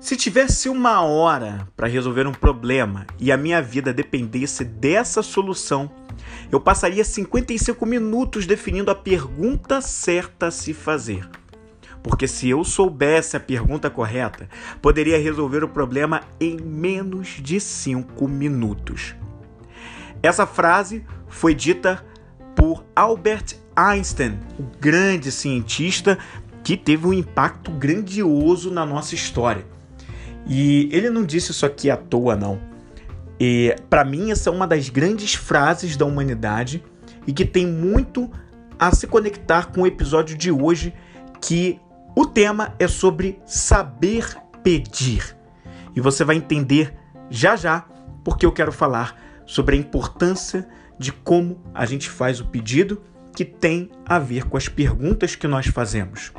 Se tivesse uma hora para resolver um problema e a minha vida dependesse dessa solução, eu passaria 55 minutos definindo a pergunta certa a se fazer. Porque se eu soubesse a pergunta correta, poderia resolver o problema em menos de 5 minutos. Essa frase foi dita por Albert Einstein, o grande cientista que teve um impacto grandioso na nossa história. E ele não disse isso aqui à toa, não. E para mim essa é uma das grandes frases da humanidade e que tem muito a se conectar com o episódio de hoje, que o tema é sobre saber pedir. E você vai entender já já porque eu quero falar sobre a importância de como a gente faz o pedido que tem a ver com as perguntas que nós fazemos.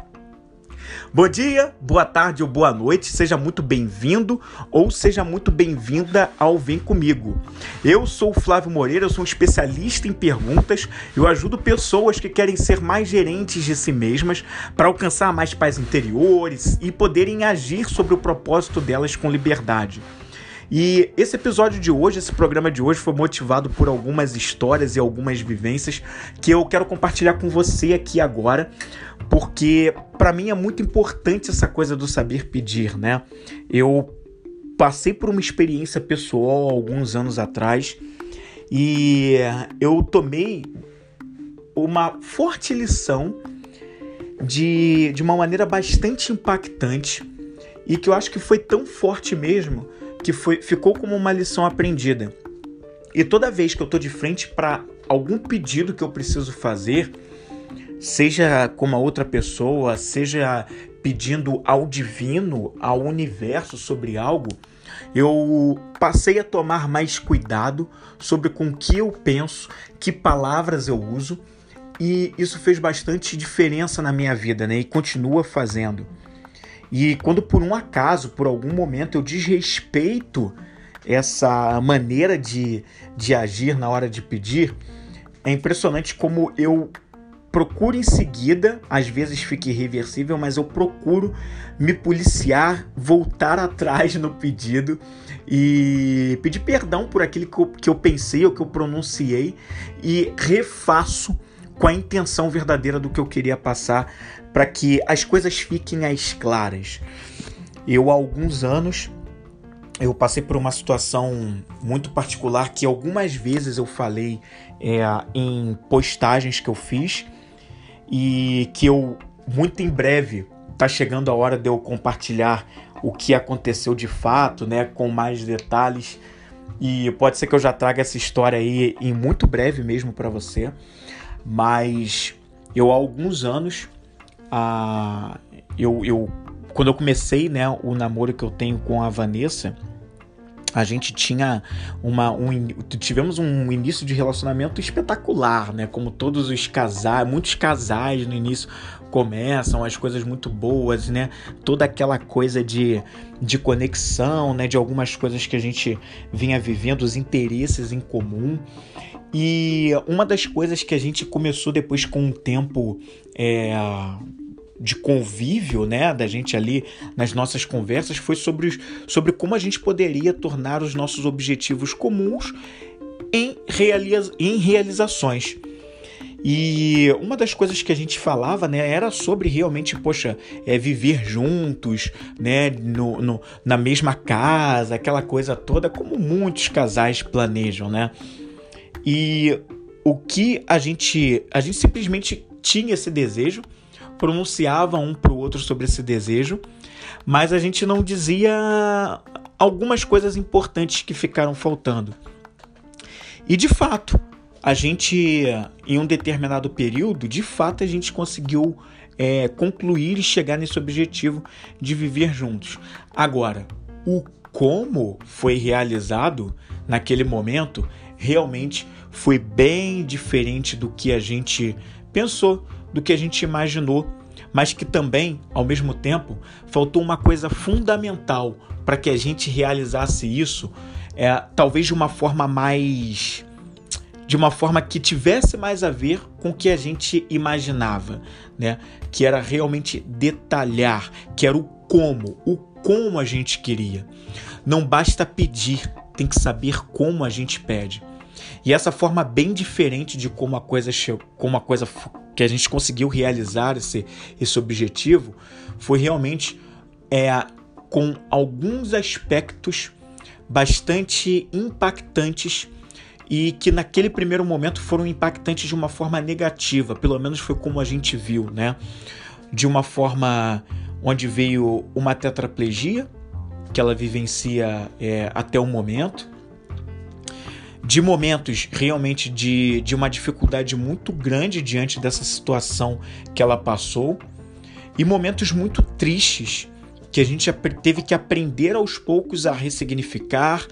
Bom dia, boa tarde ou boa noite, seja muito bem-vindo ou seja muito bem-vinda ao Vem Comigo. Eu sou o Flávio Moreira, eu sou um especialista em perguntas, eu ajudo pessoas que querem ser mais gerentes de si mesmas para alcançar mais paz interiores e poderem agir sobre o propósito delas com liberdade. E esse episódio de hoje, esse programa de hoje, foi motivado por algumas histórias e algumas vivências que eu quero compartilhar com você aqui agora, porque para mim é muito importante essa coisa do saber pedir, né? Eu passei por uma experiência pessoal alguns anos atrás e eu tomei uma forte lição de, de uma maneira bastante impactante e que eu acho que foi tão forte mesmo que foi, ficou como uma lição aprendida. E toda vez que eu estou de frente para algum pedido que eu preciso fazer, seja com uma outra pessoa, seja pedindo ao divino, ao universo sobre algo, eu passei a tomar mais cuidado sobre com que eu penso, que palavras eu uso, e isso fez bastante diferença na minha vida, né? E continua fazendo. E quando por um acaso, por algum momento, eu desrespeito essa maneira de, de agir na hora de pedir, é impressionante como eu procuro em seguida, às vezes fica irreversível, mas eu procuro me policiar, voltar atrás no pedido e pedir perdão por aquilo que eu, que eu pensei ou que eu pronunciei e refaço com a intenção verdadeira do que eu queria passar para que as coisas fiquem às claras. Eu há alguns anos eu passei por uma situação muito particular que algumas vezes eu falei é, em postagens que eu fiz e que eu muito em breve tá chegando a hora de eu compartilhar o que aconteceu de fato, né, com mais detalhes. E pode ser que eu já traga essa história aí em muito breve mesmo para você mas eu há alguns anos, ah, eu, eu, quando eu comecei né, o namoro que eu tenho com a Vanessa, a gente tinha uma um, tivemos um início de relacionamento espetacular, né? Como todos os casais, muitos casais no início começam as coisas muito boas, né? Toda aquela coisa de, de conexão, né? De algumas coisas que a gente vinha vivendo, os interesses em comum. E uma das coisas que a gente começou depois com o tempo é, de convívio, né, da gente ali nas nossas conversas, foi sobre, sobre como a gente poderia tornar os nossos objetivos comuns em, realiza, em realizações. E uma das coisas que a gente falava, né, era sobre realmente, poxa, é viver juntos, né, no, no, na mesma casa, aquela coisa toda, como muitos casais planejam, né? E o que a gente, a gente simplesmente tinha esse desejo, pronunciava um para o outro sobre esse desejo, mas a gente não dizia algumas coisas importantes que ficaram faltando. E de fato, a gente, em um determinado período, de fato a gente conseguiu é, concluir e chegar nesse objetivo de viver juntos. Agora, o como foi realizado naquele momento realmente foi bem diferente do que a gente pensou, do que a gente imaginou, mas que também, ao mesmo tempo, faltou uma coisa fundamental para que a gente realizasse isso, é, talvez de uma forma mais de uma forma que tivesse mais a ver com o que a gente imaginava, né? Que era realmente detalhar, que era o como, o como a gente queria. Não basta pedir, tem que saber como a gente pede. E essa forma bem diferente de como a coisa como a coisa que a gente conseguiu realizar esse, esse objetivo foi realmente é, com alguns aspectos bastante impactantes e que naquele primeiro momento foram impactantes de uma forma negativa, pelo menos foi como a gente viu, né? De uma forma onde veio uma tetraplegia que ela vivencia é, até o momento, de momentos realmente de, de uma dificuldade muito grande diante dessa situação que ela passou, e momentos muito tristes que a gente teve que aprender aos poucos a ressignificar,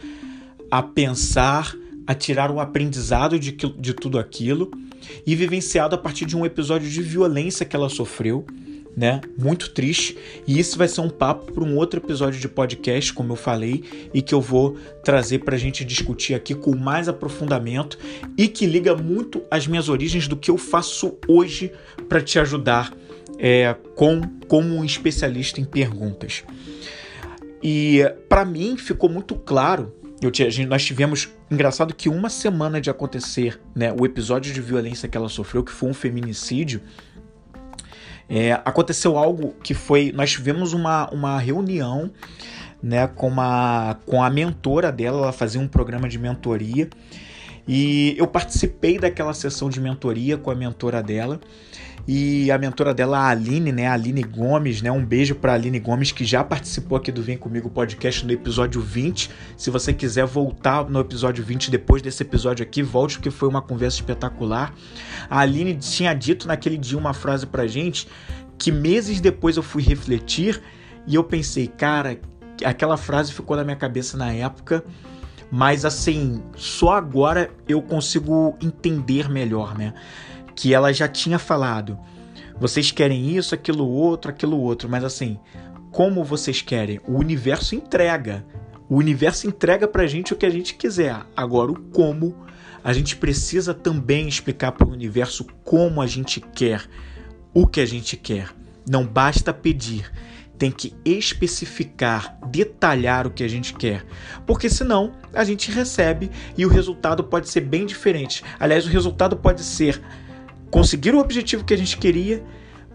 a pensar a tirar um aprendizado de, de tudo aquilo e vivenciado a partir de um episódio de violência que ela sofreu, né? Muito triste. E isso vai ser um papo para um outro episódio de podcast, como eu falei, e que eu vou trazer para a gente discutir aqui com mais aprofundamento e que liga muito às minhas origens do que eu faço hoje para te ajudar é, com como um especialista em perguntas. E para mim ficou muito claro eu, nós tivemos, engraçado que uma semana de acontecer né, o episódio de violência que ela sofreu, que foi um feminicídio, é, aconteceu algo que foi. Nós tivemos uma, uma reunião né, com, uma, com a mentora dela, ela fazia um programa de mentoria. E eu participei daquela sessão de mentoria com a mentora dela e a mentora dela, a Aline, né? A Aline Gomes, né? Um beijo para Aline Gomes, que já participou aqui do Vem Comigo Podcast no episódio 20. Se você quiser voltar no episódio 20 depois desse episódio aqui, volte, porque foi uma conversa espetacular. A Aline tinha dito naquele dia uma frase pra gente que meses depois eu fui refletir e eu pensei, cara, aquela frase ficou na minha cabeça na época mas assim, só agora eu consigo entender melhor, né? Que ela já tinha falado. Vocês querem isso, aquilo outro, aquilo outro, mas assim, como vocês querem? O universo entrega. O universo entrega pra gente o que a gente quiser. Agora, o como, a gente precisa também explicar para o universo como a gente quer o que a gente quer. Não basta pedir, tem que especificar, detalhar o que a gente quer, porque senão a gente recebe e o resultado pode ser bem diferente. Aliás, o resultado pode ser conseguir o objetivo que a gente queria,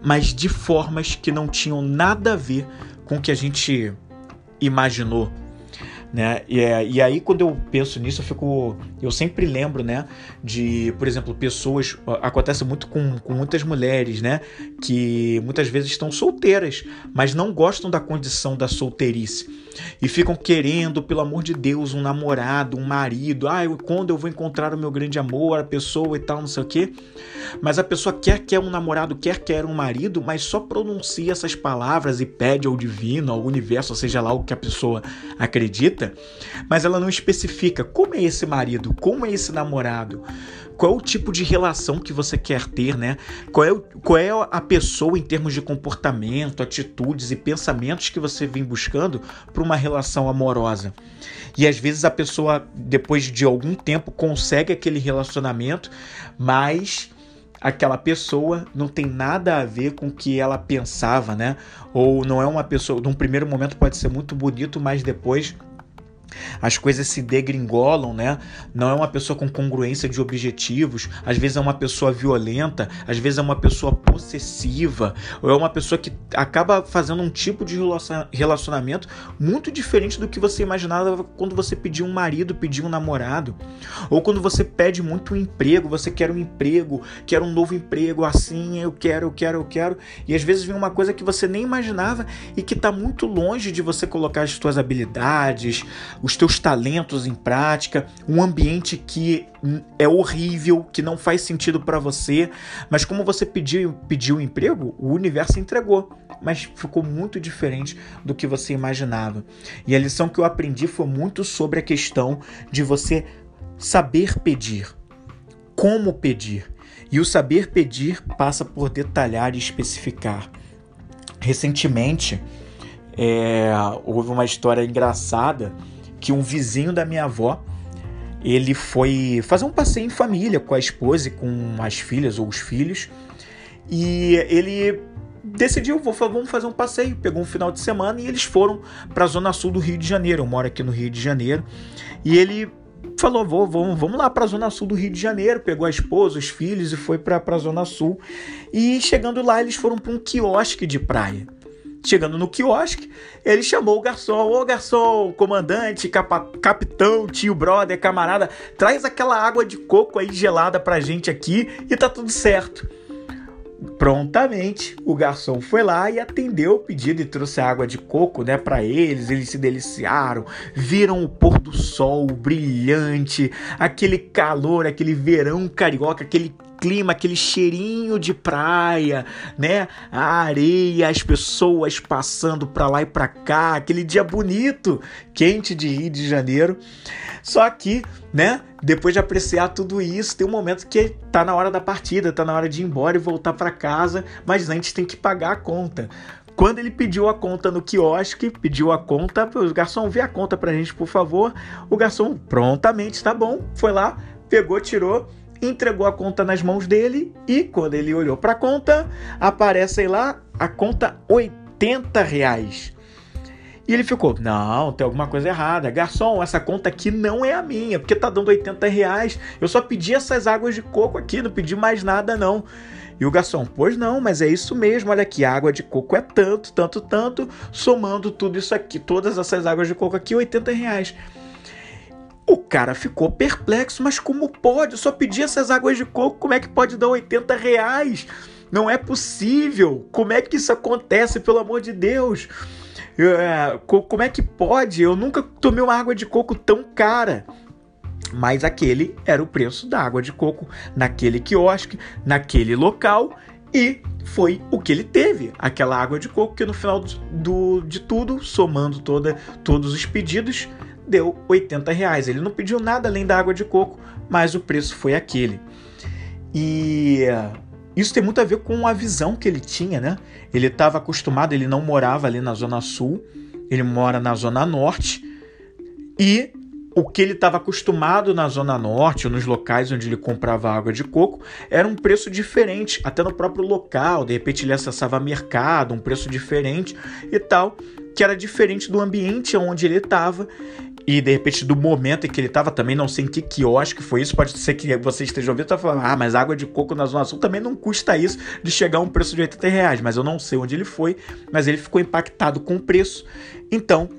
mas de formas que não tinham nada a ver com o que a gente imaginou né? E, é, e aí quando eu penso nisso, eu fico, eu sempre lembro, né, de, por exemplo, pessoas, acontece muito com, com muitas mulheres, né, que muitas vezes estão solteiras, mas não gostam da condição da solteirice e ficam querendo, pelo amor de Deus, um namorado, um marido, ah, eu, quando eu vou encontrar o meu grande amor, a pessoa e tal, não sei o quê. Mas a pessoa quer quer um namorado, quer quer um marido, mas só pronuncia essas palavras e pede ao divino, ao universo, seja lá o que a pessoa acredita mas ela não especifica como é esse marido, como é esse namorado, qual é o tipo de relação que você quer ter, né? Qual é, qual é a pessoa em termos de comportamento, atitudes e pensamentos que você vem buscando para uma relação amorosa. E às vezes a pessoa, depois de algum tempo, consegue aquele relacionamento, mas aquela pessoa não tem nada a ver com o que ela pensava, né? Ou não é uma pessoa, num primeiro momento pode ser muito bonito, mas depois as coisas se degringolam, né? Não é uma pessoa com congruência de objetivos, às vezes é uma pessoa violenta, às vezes é uma pessoa possessiva, ou é uma pessoa que acaba fazendo um tipo de relacionamento muito diferente do que você imaginava quando você pediu um marido, pediu um namorado, ou quando você pede muito um emprego, você quer um emprego, quer um novo emprego, assim, eu quero, eu quero, eu quero, e às vezes vem uma coisa que você nem imaginava e que está muito longe de você colocar as suas habilidades, os teus talentos em prática, um ambiente que é horrível, que não faz sentido para você, mas como você pediu pediu emprego, o universo entregou, mas ficou muito diferente do que você imaginava. E a lição que eu aprendi foi muito sobre a questão de você saber pedir, como pedir. E o saber pedir passa por detalhar e especificar. Recentemente, é, houve uma história engraçada que um vizinho da minha avó ele foi fazer um passeio em família com a esposa e com as filhas ou os filhos e ele decidiu, vamos fazer um passeio. Pegou um final de semana e eles foram para a zona sul do Rio de Janeiro. Eu moro aqui no Rio de Janeiro. E ele falou: vou, vamos, vamos lá para a zona sul do Rio de Janeiro. Pegou a esposa, os filhos e foi para a zona sul. E chegando lá, eles foram para um quiosque de praia. Chegando no quiosque, ele chamou o garçom: Ô garçom, comandante, capa, capitão, tio, brother, camarada, traz aquela água de coco aí gelada pra gente aqui e tá tudo certo. Prontamente, o garçom foi lá e atendeu o pedido e trouxe água de coco, né, para eles. Eles se deliciaram, viram o pôr do sol brilhante, aquele calor, aquele verão carioca, aquele clima, aquele cheirinho de praia, né? A areia, as pessoas passando para lá e para cá, aquele dia bonito, quente de Rio de Janeiro. Só que, né, depois de apreciar tudo isso, tem um momento que tá na hora da partida, tá na hora de ir embora e voltar para casa, mas antes tem que pagar a conta. Quando ele pediu a conta no quiosque, pediu a conta, o garçom vê a conta pra gente, por favor. O garçom prontamente, tá bom, foi lá, pegou, tirou entregou a conta nas mãos dele e quando ele olhou para a conta, aparece lá a conta 80 reais. E ele ficou, não, tem alguma coisa errada. Garçom, essa conta aqui não é a minha, porque tá dando 80 reais. Eu só pedi essas águas de coco aqui, não pedi mais nada não. E o garçom, pois não, mas é isso mesmo, olha aqui, a água de coco é tanto, tanto, tanto, somando tudo isso aqui, todas essas águas de coco aqui, 80 reais. O cara ficou perplexo, mas como pode? Eu só pedi essas águas de coco, como é que pode dar 80 reais? Não é possível. Como é que isso acontece, pelo amor de Deus? É, como é que pode? Eu nunca tomei uma água de coco tão cara. Mas aquele era o preço da água de coco naquele quiosque, naquele local e foi o que ele teve, aquela água de coco que no final do, de tudo, somando toda, todos os pedidos, deu 80 reais. Ele não pediu nada além da água de coco, mas o preço foi aquele. E isso tem muito a ver com a visão que ele tinha, né? Ele estava acostumado, ele não morava ali na Zona Sul, ele mora na Zona Norte. E o que ele estava acostumado na Zona Norte, ou nos locais onde ele comprava água de coco, era um preço diferente, até no próprio local. De repente ele acessava mercado, um preço diferente e tal, que era diferente do ambiente onde ele estava e de repente do momento em que ele estava também, não sei em que quiosque foi isso, pode ser que você esteja ouvindo e tá falando, ah, mas água de coco na Zona Sul também não custa isso de chegar a um preço de 80 reais, mas eu não sei onde ele foi, mas ele ficou impactado com o preço. Então,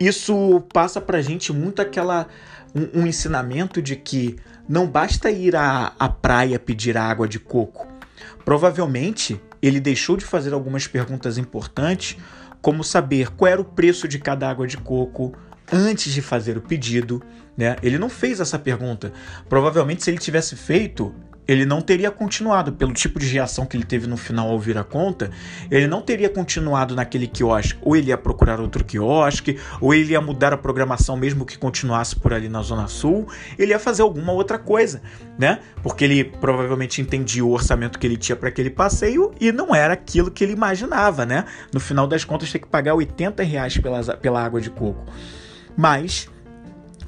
isso passa pra gente muito aquela um, um ensinamento de que não basta ir à, à praia pedir água de coco. Provavelmente ele deixou de fazer algumas perguntas importantes, como saber qual era o preço de cada água de coco, antes de fazer o pedido, né? Ele não fez essa pergunta. Provavelmente, se ele tivesse feito, ele não teria continuado pelo tipo de reação que ele teve no final ao vir a conta, ele não teria continuado naquele quiosque, ou ele ia procurar outro quiosque, ou ele ia mudar a programação mesmo que continuasse por ali na Zona Sul, ele ia fazer alguma outra coisa, né? Porque ele provavelmente entendia o orçamento que ele tinha para aquele passeio e não era aquilo que ele imaginava, né? No final das contas, ter que pagar 80 reais pela, pela água de coco. Mas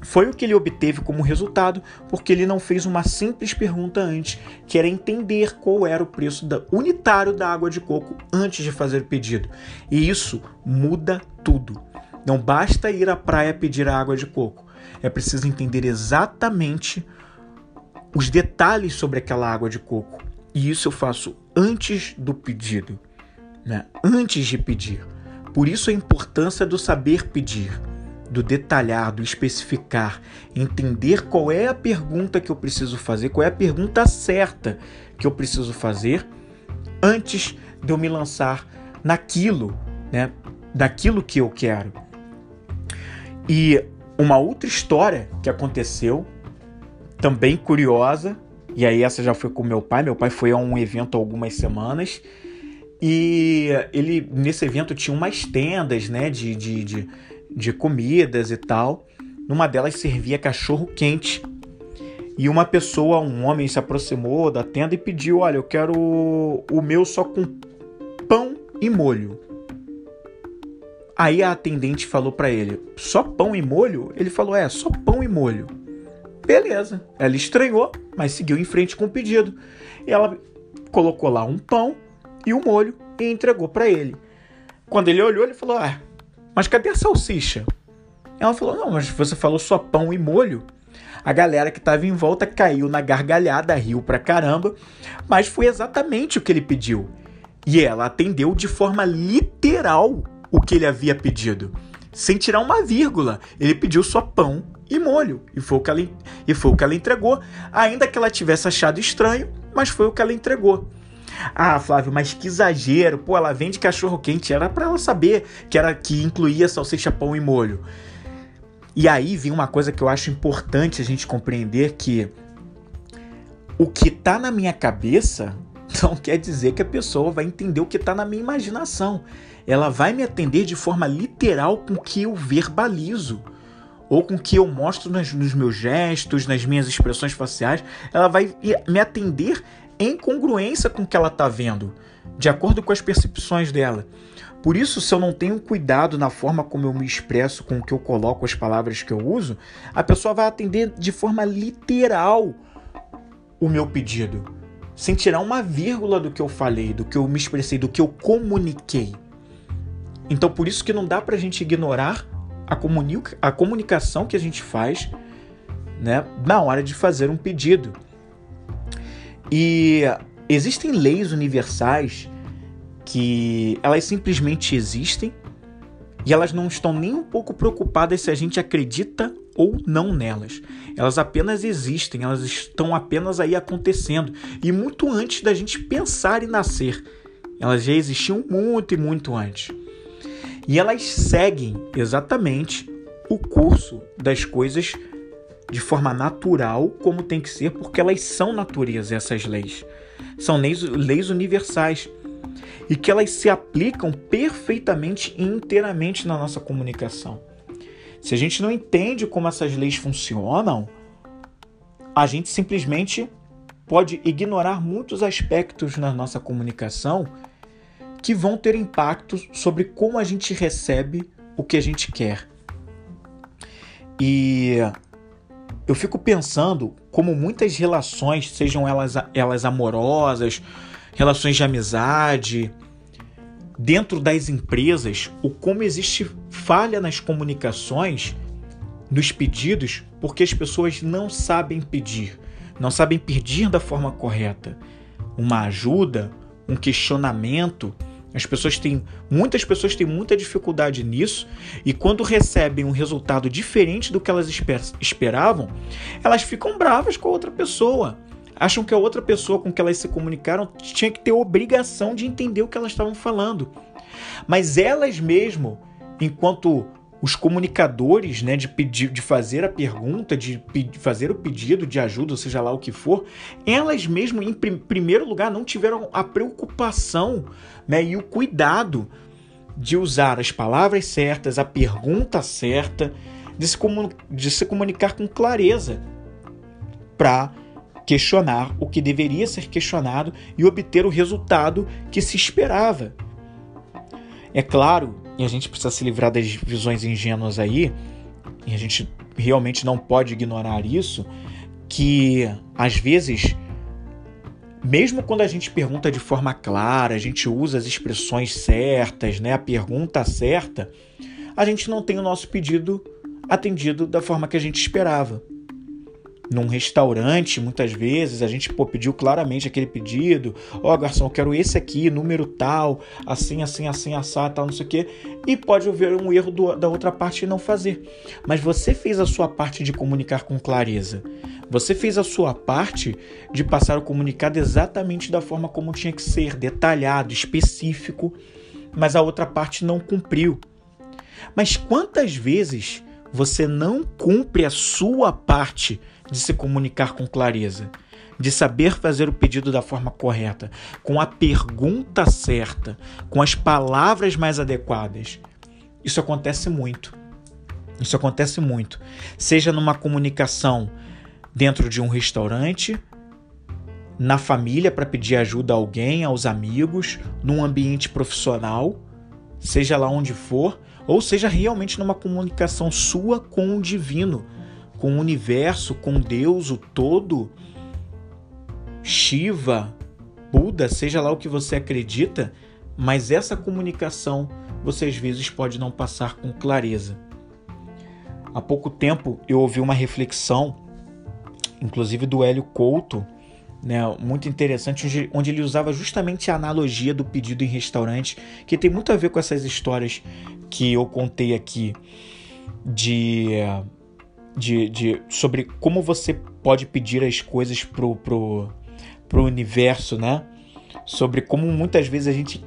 foi o que ele obteve como resultado porque ele não fez uma simples pergunta antes, que era entender qual era o preço da, unitário da água de coco antes de fazer o pedido. E isso muda tudo. Não basta ir à praia pedir a água de coco. É preciso entender exatamente os detalhes sobre aquela água de coco. E isso eu faço antes do pedido, né? antes de pedir. Por isso a importância do saber pedir do detalhar, do especificar, entender qual é a pergunta que eu preciso fazer, qual é a pergunta certa que eu preciso fazer antes de eu me lançar naquilo, né? Daquilo que eu quero. E uma outra história que aconteceu, também curiosa, e aí essa já foi com meu pai. Meu pai foi a um evento há algumas semanas e ele nesse evento tinha umas tendas, né, de, de, de de comidas e tal. Numa delas servia cachorro quente. E uma pessoa, um homem, se aproximou da tenda e pediu: Olha, eu quero o meu só com pão e molho. Aí a atendente falou para ele: Só pão e molho? Ele falou: É, só pão e molho. Beleza. Ela estranhou, mas seguiu em frente com o pedido. Ela colocou lá um pão e o molho e entregou para ele. Quando ele olhou, ele falou: Ah, mas cadê a salsicha? Ela falou: Não, mas você falou só pão e molho. A galera que estava em volta caiu na gargalhada, riu pra caramba, mas foi exatamente o que ele pediu. E ela atendeu de forma literal o que ele havia pedido, sem tirar uma vírgula. Ele pediu só pão e molho, e foi o que ela, e foi o que ela entregou, ainda que ela tivesse achado estranho, mas foi o que ela entregou. Ah, Flávio, mas que exagero. Pô, ela vende cachorro quente. Era para ela saber que era que incluía salsicha, pão e molho. E aí vem uma coisa que eu acho importante a gente compreender que o que tá na minha cabeça não quer dizer que a pessoa vai entender o que está na minha imaginação. Ela vai me atender de forma literal com o que eu verbalizo ou com o que eu mostro nos, nos meus gestos, nas minhas expressões faciais. Ela vai me atender em congruência com o que ela está vendo, de acordo com as percepções dela. Por isso, se eu não tenho cuidado na forma como eu me expresso, com o que eu coloco, as palavras que eu uso, a pessoa vai atender de forma literal o meu pedido, sem tirar uma vírgula do que eu falei, do que eu me expressei, do que eu comuniquei. Então, por isso que não dá para a gente ignorar a, a comunicação que a gente faz né, na hora de fazer um pedido. E existem leis universais que elas simplesmente existem e elas não estão nem um pouco preocupadas se a gente acredita ou não nelas. Elas apenas existem, elas estão apenas aí acontecendo e muito antes da gente pensar em nascer. Elas já existiam muito e muito antes. E elas seguem exatamente o curso das coisas de forma natural, como tem que ser, porque elas são natureza, essas leis. São leis, leis universais e que elas se aplicam perfeitamente e inteiramente na nossa comunicação. Se a gente não entende como essas leis funcionam, a gente simplesmente pode ignorar muitos aspectos na nossa comunicação que vão ter impacto sobre como a gente recebe o que a gente quer. E eu fico pensando como muitas relações, sejam elas, elas amorosas relações de amizade, dentro das empresas, o como existe falha nas comunicações, nos pedidos, porque as pessoas não sabem pedir, não sabem pedir da forma correta. Uma ajuda, um questionamento, as pessoas têm, muitas pessoas têm muita dificuldade nisso e quando recebem um resultado diferente do que elas esperavam, elas ficam bravas com a outra pessoa acham que a outra pessoa com que elas se comunicaram tinha que ter obrigação de entender o que elas estavam falando. Mas elas mesmo, enquanto os comunicadores, né, de pedir, de fazer a pergunta, de, fazer o pedido de ajuda, seja lá o que for, elas mesmo, em prim primeiro lugar, não tiveram a preocupação, né, e o cuidado de usar as palavras certas, a pergunta certa, de se, de se comunicar com clareza para questionar o que deveria ser questionado e obter o resultado que se esperava. É claro, e a gente precisa se livrar das visões ingênuas aí, e a gente realmente não pode ignorar isso, que às vezes, mesmo quando a gente pergunta de forma clara, a gente usa as expressões certas, né, a pergunta certa, a gente não tem o nosso pedido atendido da forma que a gente esperava num restaurante, muitas vezes, a gente pô, pediu claramente aquele pedido: Ó, oh, garçom, eu quero esse aqui, número tal, assim, assim, assim, assar, tal, não sei o quê. E pode haver um erro do, da outra parte e não fazer. Mas você fez a sua parte de comunicar com clareza. Você fez a sua parte de passar o comunicado exatamente da forma como tinha que ser, detalhado, específico, mas a outra parte não cumpriu. Mas quantas vezes você não cumpre a sua parte de se comunicar com clareza, de saber fazer o pedido da forma correta, com a pergunta certa, com as palavras mais adequadas. Isso acontece muito. Isso acontece muito. Seja numa comunicação dentro de um restaurante, na família para pedir ajuda a alguém, aos amigos, num ambiente profissional, seja lá onde for, ou seja realmente numa comunicação sua com o divino com o universo, com Deus, o todo, Shiva, Buda, seja lá o que você acredita, mas essa comunicação você às vezes pode não passar com clareza. Há pouco tempo eu ouvi uma reflexão, inclusive do Hélio Couto, né, muito interessante, onde, ele usava justamente a analogia do pedido em restaurante, que tem muito a ver com essas histórias que eu contei aqui de, de, de sobre como você pode pedir as coisas pro, pro, pro universo, né? Sobre como muitas vezes a gente,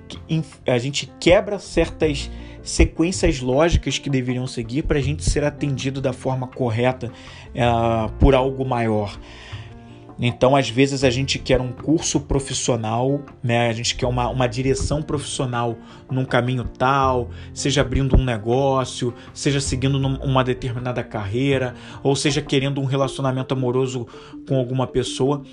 a gente quebra certas sequências lógicas que deveriam seguir para a gente ser atendido da forma correta uh, por algo maior. Então, às vezes, a gente quer um curso profissional, né? a gente quer uma, uma direção profissional num caminho tal, seja abrindo um negócio, seja seguindo uma determinada carreira, ou seja querendo um relacionamento amoroso com alguma pessoa,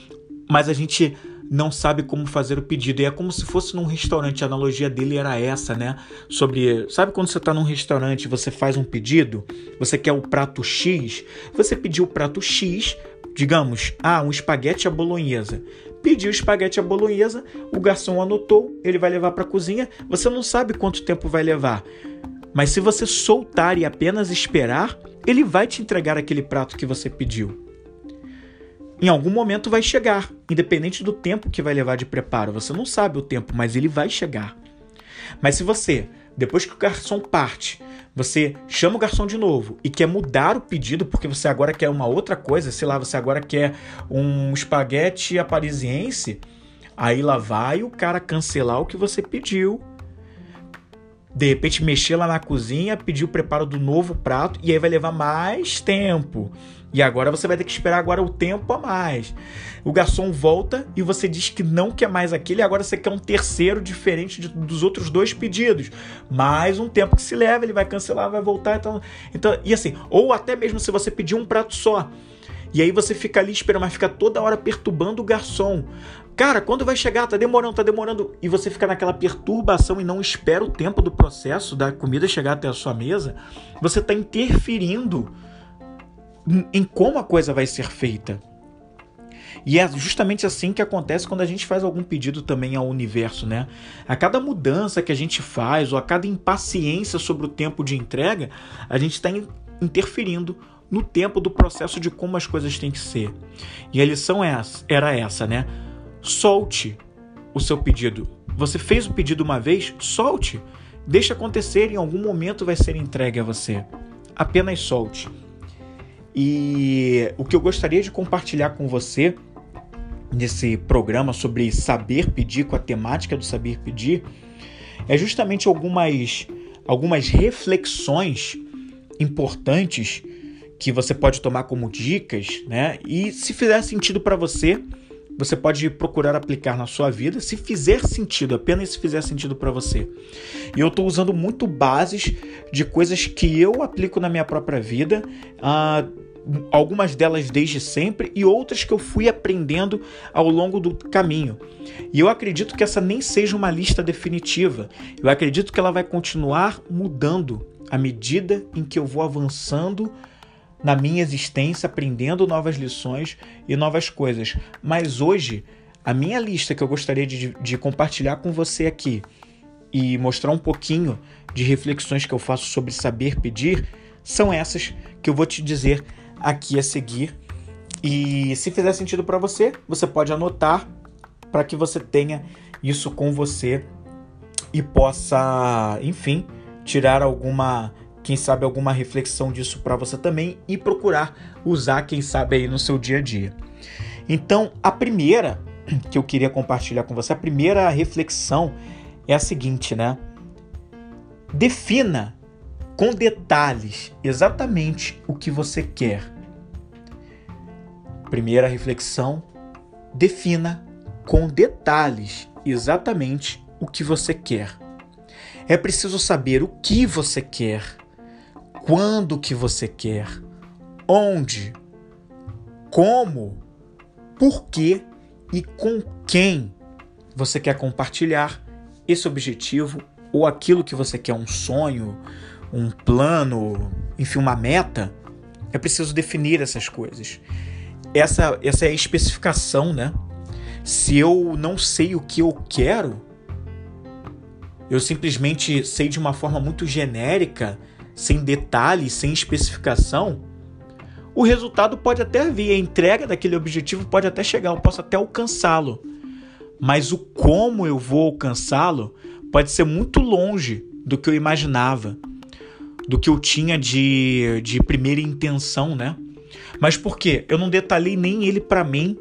mas a gente não sabe como fazer o pedido. E é como se fosse num restaurante. A analogia dele era essa, né? Sobre. Sabe quando você está num restaurante você faz um pedido? Você quer o prato X? Você pediu o prato X, digamos, ah, um espaguete à bolonhesa. Pediu espaguete à bolonhesa, o garçom anotou, ele vai levar para a cozinha. Você não sabe quanto tempo vai levar. Mas se você soltar e apenas esperar, ele vai te entregar aquele prato que você pediu em algum momento vai chegar, independente do tempo que vai levar de preparo. Você não sabe o tempo, mas ele vai chegar. Mas se você, depois que o garçom parte, você chama o garçom de novo e quer mudar o pedido porque você agora quer uma outra coisa, sei lá, você agora quer um espaguete à parisiense, aí lá vai o cara cancelar o que você pediu. De repente mexer lá na cozinha, pedir o preparo do novo prato e aí vai levar mais tempo. E agora você vai ter que esperar agora o tempo a mais. O garçom volta e você diz que não quer mais aquele, agora você quer um terceiro diferente de, dos outros dois pedidos. Mais um tempo que se leva, ele vai cancelar, vai voltar. Então, então, e assim, ou até mesmo se você pedir um prato só. E aí você fica ali esperando, mas fica toda hora perturbando o garçom. Cara, quando vai chegar? Tá demorando, tá demorando. E você fica naquela perturbação e não espera o tempo do processo da comida chegar até a sua mesa. Você tá interferindo em como a coisa vai ser feita. E é justamente assim que acontece quando a gente faz algum pedido também ao universo, né? A cada mudança que a gente faz ou a cada impaciência sobre o tempo de entrega, a gente está interferindo no tempo do processo de como as coisas têm que ser. E a lição é era essa, né? Solte o seu pedido. Você fez o pedido uma vez, solte. Deixe acontecer, em algum momento vai ser entregue a você. Apenas solte. E o que eu gostaria de compartilhar com você nesse programa sobre saber pedir, com a temática do saber pedir, é justamente algumas, algumas reflexões importantes que você pode tomar como dicas, né? E se fizer sentido para você, você pode procurar aplicar na sua vida, se fizer sentido, apenas se fizer sentido para você. E eu estou usando muito bases de coisas que eu aplico na minha própria vida, uh, algumas delas desde sempre e outras que eu fui aprendendo ao longo do caminho. E eu acredito que essa nem seja uma lista definitiva. Eu acredito que ela vai continuar mudando à medida em que eu vou avançando na minha existência, aprendendo novas lições e novas coisas. Mas hoje, a minha lista que eu gostaria de, de compartilhar com você aqui e mostrar um pouquinho de reflexões que eu faço sobre saber pedir são essas que eu vou te dizer aqui a seguir. E se fizer sentido para você, você pode anotar para que você tenha isso com você e possa, enfim, tirar alguma quem sabe alguma reflexão disso para você também e procurar usar, quem sabe aí no seu dia a dia. Então, a primeira que eu queria compartilhar com você, a primeira reflexão é a seguinte, né? Defina com detalhes exatamente o que você quer. Primeira reflexão, defina com detalhes exatamente o que você quer. É preciso saber o que você quer quando que você quer, onde, como, por quê e com quem você quer compartilhar esse objetivo ou aquilo que você quer, um sonho, um plano, enfim, uma meta, é preciso definir essas coisas. Essa, essa é a especificação, né? Se eu não sei o que eu quero, eu simplesmente sei de uma forma muito genérica, sem detalhes, sem especificação, o resultado pode até vir, a entrega daquele objetivo pode até chegar, eu posso até alcançá-lo. Mas o como eu vou alcançá-lo pode ser muito longe do que eu imaginava, do que eu tinha de, de primeira intenção, né? Mas por quê? Eu não detalhei nem ele para mim,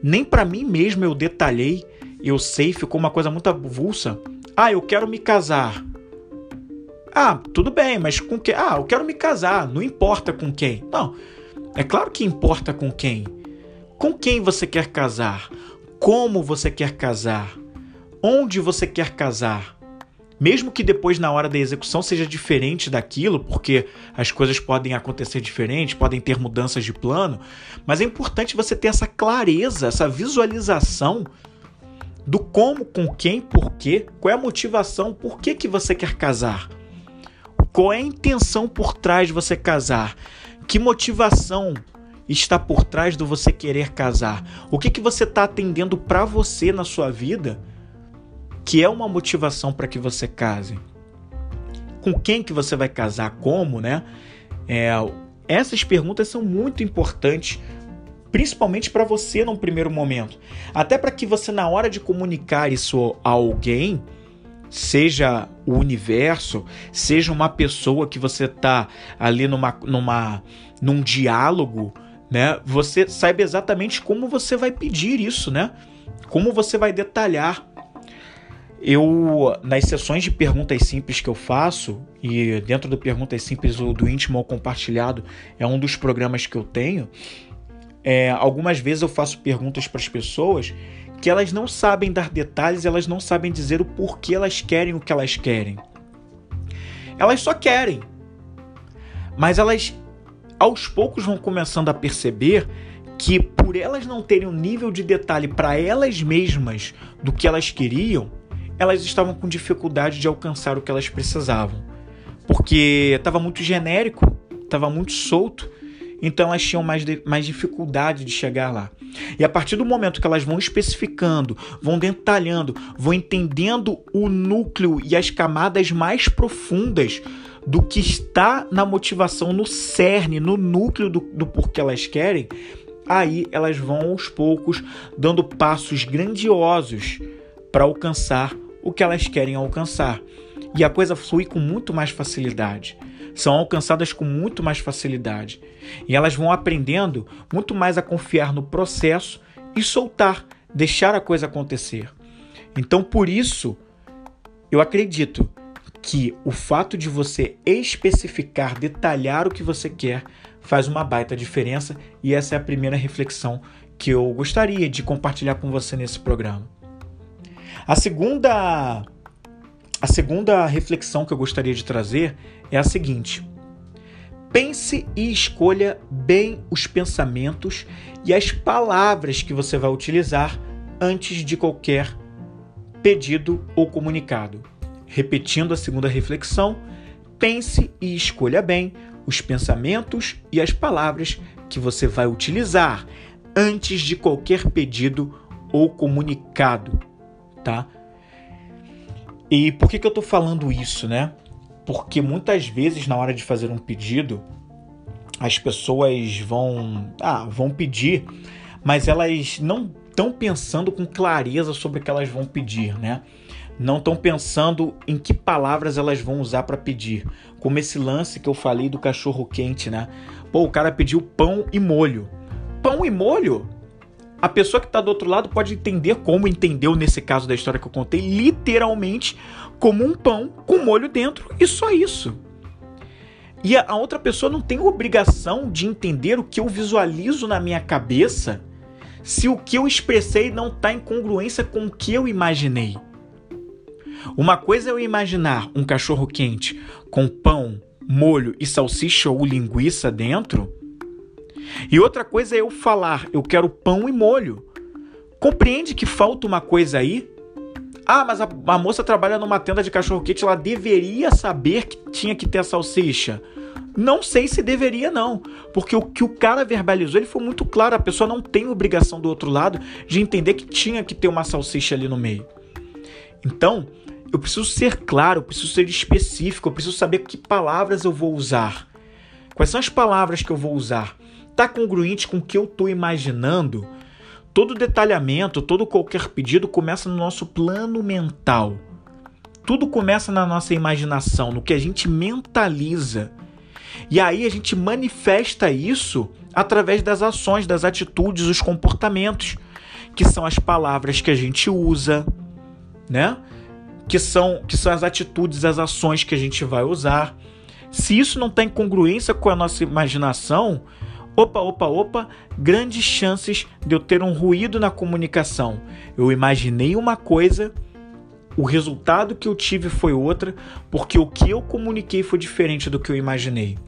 nem para mim mesmo eu detalhei. Eu sei, ficou uma coisa muito avulsa. Ah, eu quero me casar. Ah, tudo bem, mas com quem? Ah, eu quero me casar, não importa com quem. Não, é claro que importa com quem. Com quem você quer casar? Como você quer casar? Onde você quer casar? Mesmo que depois, na hora da execução, seja diferente daquilo, porque as coisas podem acontecer diferentes, podem ter mudanças de plano, mas é importante você ter essa clareza, essa visualização do como, com quem, por quê, qual é a motivação, por que, que você quer casar. Qual é a intenção por trás de você casar? Que motivação está por trás do você querer casar? O que, que você está atendendo para você na sua vida que é uma motivação para que você case. Com quem que você vai casar? Como, né? É, essas perguntas são muito importantes, principalmente para você num primeiro momento. Até para que você, na hora de comunicar isso a alguém, seja o universo, seja uma pessoa que você está ali numa, numa, num diálogo, né? Você saiba exatamente como você vai pedir isso, né? Como você vai detalhar eu, nas sessões de perguntas simples que eu faço, e dentro do Perguntas Simples, o do íntimo ao compartilhado é um dos programas que eu tenho, é, algumas vezes eu faço perguntas para as pessoas que elas não sabem dar detalhes, elas não sabem dizer o porquê elas querem o que elas querem. Elas só querem. Mas elas aos poucos vão começando a perceber que por elas não terem um nível de detalhe para elas mesmas do que elas queriam, elas estavam com dificuldade de alcançar o que elas precisavam, porque estava muito genérico, estava muito solto, então elas tinham mais, mais dificuldade de chegar lá. E a partir do momento que elas vão especificando, vão detalhando, vão entendendo o núcleo e as camadas mais profundas do que está na motivação, no cerne, no núcleo do, do porquê elas querem, aí elas vão aos poucos dando passos grandiosos para alcançar o que elas querem alcançar. E a coisa flui com muito mais facilidade. São alcançadas com muito mais facilidade. E elas vão aprendendo muito mais a confiar no processo e soltar, deixar a coisa acontecer. Então, por isso, eu acredito que o fato de você especificar, detalhar o que você quer, faz uma baita diferença e essa é a primeira reflexão que eu gostaria de compartilhar com você nesse programa. A segunda a segunda reflexão que eu gostaria de trazer é a seguinte: pense e escolha bem os pensamentos e as palavras que você vai utilizar antes de qualquer pedido ou comunicado. Repetindo a segunda reflexão, pense e escolha bem os pensamentos e as palavras que você vai utilizar antes de qualquer pedido ou comunicado tá? E por que, que eu tô falando isso, né? Porque muitas vezes na hora de fazer um pedido, as pessoas vão, ah, vão pedir, mas elas não estão pensando com clareza sobre o que elas vão pedir, né? Não estão pensando em que palavras elas vão usar para pedir. Como esse lance que eu falei do cachorro quente, né? Pô, o cara pediu pão e molho. Pão e molho? a pessoa que está do outro lado pode entender como entendeu nesse caso da história que eu contei, literalmente como um pão com molho dentro e só isso. E a outra pessoa não tem obrigação de entender o que eu visualizo na minha cabeça se o que eu expressei não está em congruência com o que eu imaginei. Uma coisa é eu imaginar um cachorro quente com pão, molho e salsicha ou linguiça dentro e outra coisa é eu falar, eu quero pão e molho. Compreende que falta uma coisa aí? Ah, mas a, a moça trabalha numa tenda de cachorro-quente, ela deveria saber que tinha que ter a salsicha. Não sei se deveria não, porque o que o cara verbalizou, ele foi muito claro, a pessoa não tem obrigação do outro lado de entender que tinha que ter uma salsicha ali no meio. Então, eu preciso ser claro, eu preciso ser específico, eu preciso saber que palavras eu vou usar. Quais são as palavras que eu vou usar? Tá congruente com o que eu estou imaginando? Todo detalhamento, todo qualquer pedido começa no nosso plano mental. Tudo começa na nossa imaginação, no que a gente mentaliza. E aí a gente manifesta isso através das ações, das atitudes, os comportamentos, que são as palavras que a gente usa, né? Que são, que são as atitudes, as ações que a gente vai usar. Se isso não tem congruência com a nossa imaginação, opa, opa, opa, grandes chances de eu ter um ruído na comunicação. Eu imaginei uma coisa, o resultado que eu tive foi outra, porque o que eu comuniquei foi diferente do que eu imaginei.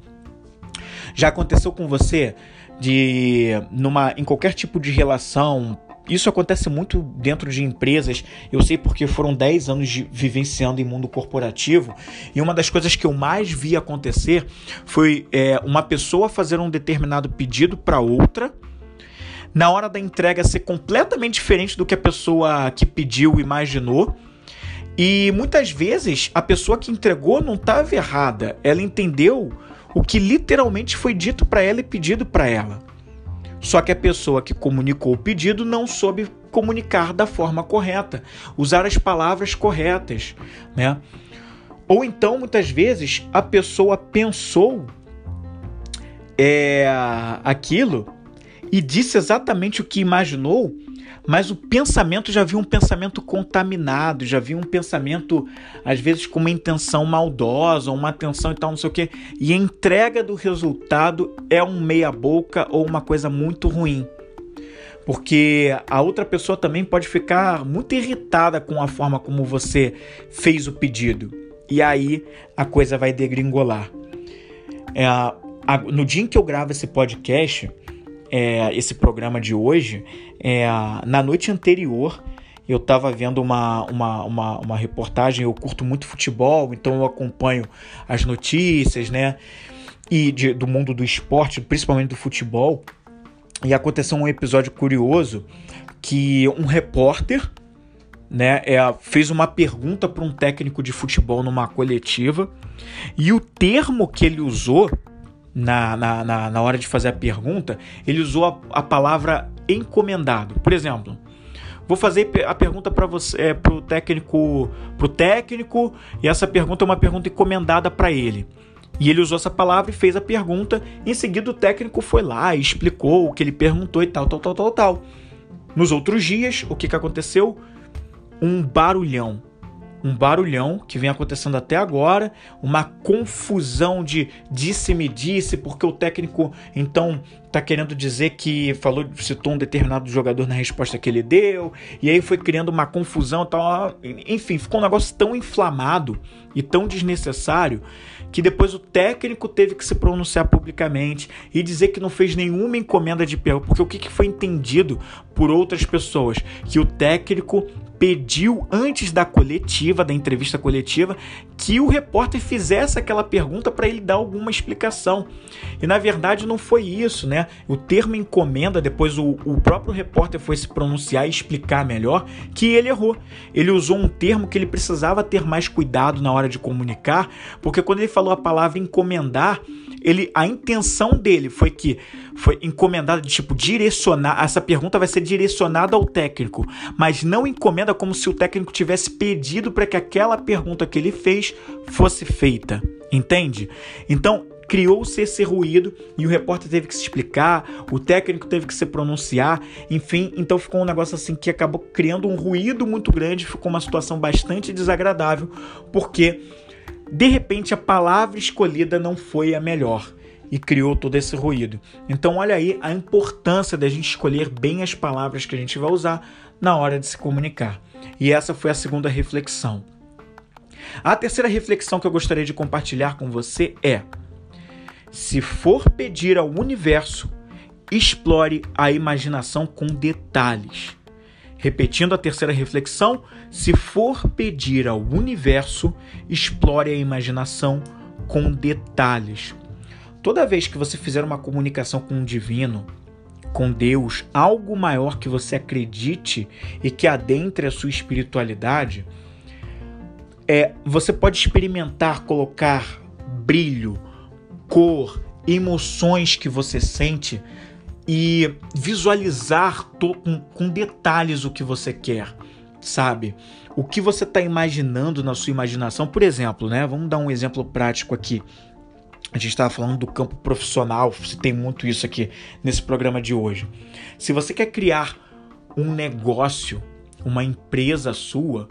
Já aconteceu com você de numa em qualquer tipo de relação, isso acontece muito dentro de empresas. Eu sei porque foram 10 anos de, vivenciando em mundo corporativo. E uma das coisas que eu mais vi acontecer foi é, uma pessoa fazer um determinado pedido para outra. Na hora da entrega ser completamente diferente do que a pessoa que pediu imaginou. E muitas vezes a pessoa que entregou não estava errada. Ela entendeu o que literalmente foi dito para ela e pedido para ela. Só que a pessoa que comunicou o pedido não soube comunicar da forma correta, usar as palavras corretas, né? Ou então, muitas vezes, a pessoa pensou é, aquilo e disse exatamente o que imaginou, mas o pensamento já viu um pensamento contaminado, já viu um pensamento, às vezes, com uma intenção maldosa, uma atenção e tal, não sei o quê. E a entrega do resultado é um meia-boca ou uma coisa muito ruim. Porque a outra pessoa também pode ficar muito irritada com a forma como você fez o pedido. E aí a coisa vai degringolar. É, no dia em que eu gravo esse podcast, é, esse programa de hoje, é, na noite anterior eu estava vendo uma, uma, uma, uma, reportagem, eu curto muito futebol, então eu acompanho as notícias, né? E de, do mundo do esporte, principalmente do futebol. E aconteceu um episódio curioso que um repórter né, é, fez uma pergunta para um técnico de futebol numa coletiva e o termo que ele usou na, na, na, na hora de fazer a pergunta, ele usou a, a palavra encomendado. Por exemplo, vou fazer a pergunta para você, é, pro técnico, pro técnico, e essa pergunta é uma pergunta encomendada para ele. E ele usou essa palavra e fez a pergunta. Em seguida, o técnico foi lá e explicou o que ele perguntou e tal, tal, tal, tal, tal. Nos outros dias, o que, que aconteceu? Um barulhão um barulhão que vem acontecendo até agora, uma confusão de disse-me disse, porque o técnico então tá querendo dizer que falou, citou um determinado jogador na resposta que ele deu, e aí foi criando uma confusão, tal, enfim, ficou um negócio tão inflamado e tão desnecessário que depois o técnico teve que se pronunciar publicamente e dizer que não fez nenhuma encomenda de perro, porque o que foi entendido por outras pessoas? Que o técnico pediu antes da coletiva, da entrevista coletiva, que o repórter fizesse aquela pergunta para ele dar alguma explicação. E na verdade não foi isso, né? O termo encomenda, depois o, o próprio repórter foi se pronunciar e explicar melhor que ele errou. Ele usou um termo que ele precisava ter mais cuidado na hora de comunicar, porque quando ele falou a palavra encomendar, ele a intenção dele foi que foi encomendada de tipo direcionar, essa pergunta vai ser direcionada ao técnico, mas não encomenda como se o técnico tivesse pedido para que aquela pergunta que ele fez fosse feita, entende? Então, criou-se esse ruído e o repórter teve que se explicar, o técnico teve que se pronunciar, enfim, então ficou um negócio assim que acabou criando um ruído muito grande, ficou uma situação bastante desagradável, porque de repente a palavra escolhida não foi a melhor e criou todo esse ruído. Então, olha aí a importância da gente escolher bem as palavras que a gente vai usar na hora de se comunicar. E essa foi a segunda reflexão. A terceira reflexão que eu gostaria de compartilhar com você é: se for pedir ao universo, explore a imaginação com detalhes. Repetindo a terceira reflexão, se for pedir ao universo, explore a imaginação com detalhes. toda vez que você fizer uma comunicação com o divino, com Deus, algo maior que você acredite e que adentre a sua espiritualidade, é, você pode experimentar colocar brilho, cor, emoções que você sente e visualizar com, com detalhes o que você quer, sabe? O que você está imaginando na sua imaginação, por exemplo, né? Vamos dar um exemplo prático aqui. A gente estava falando do campo profissional, se tem muito isso aqui nesse programa de hoje. Se você quer criar um negócio, uma empresa sua,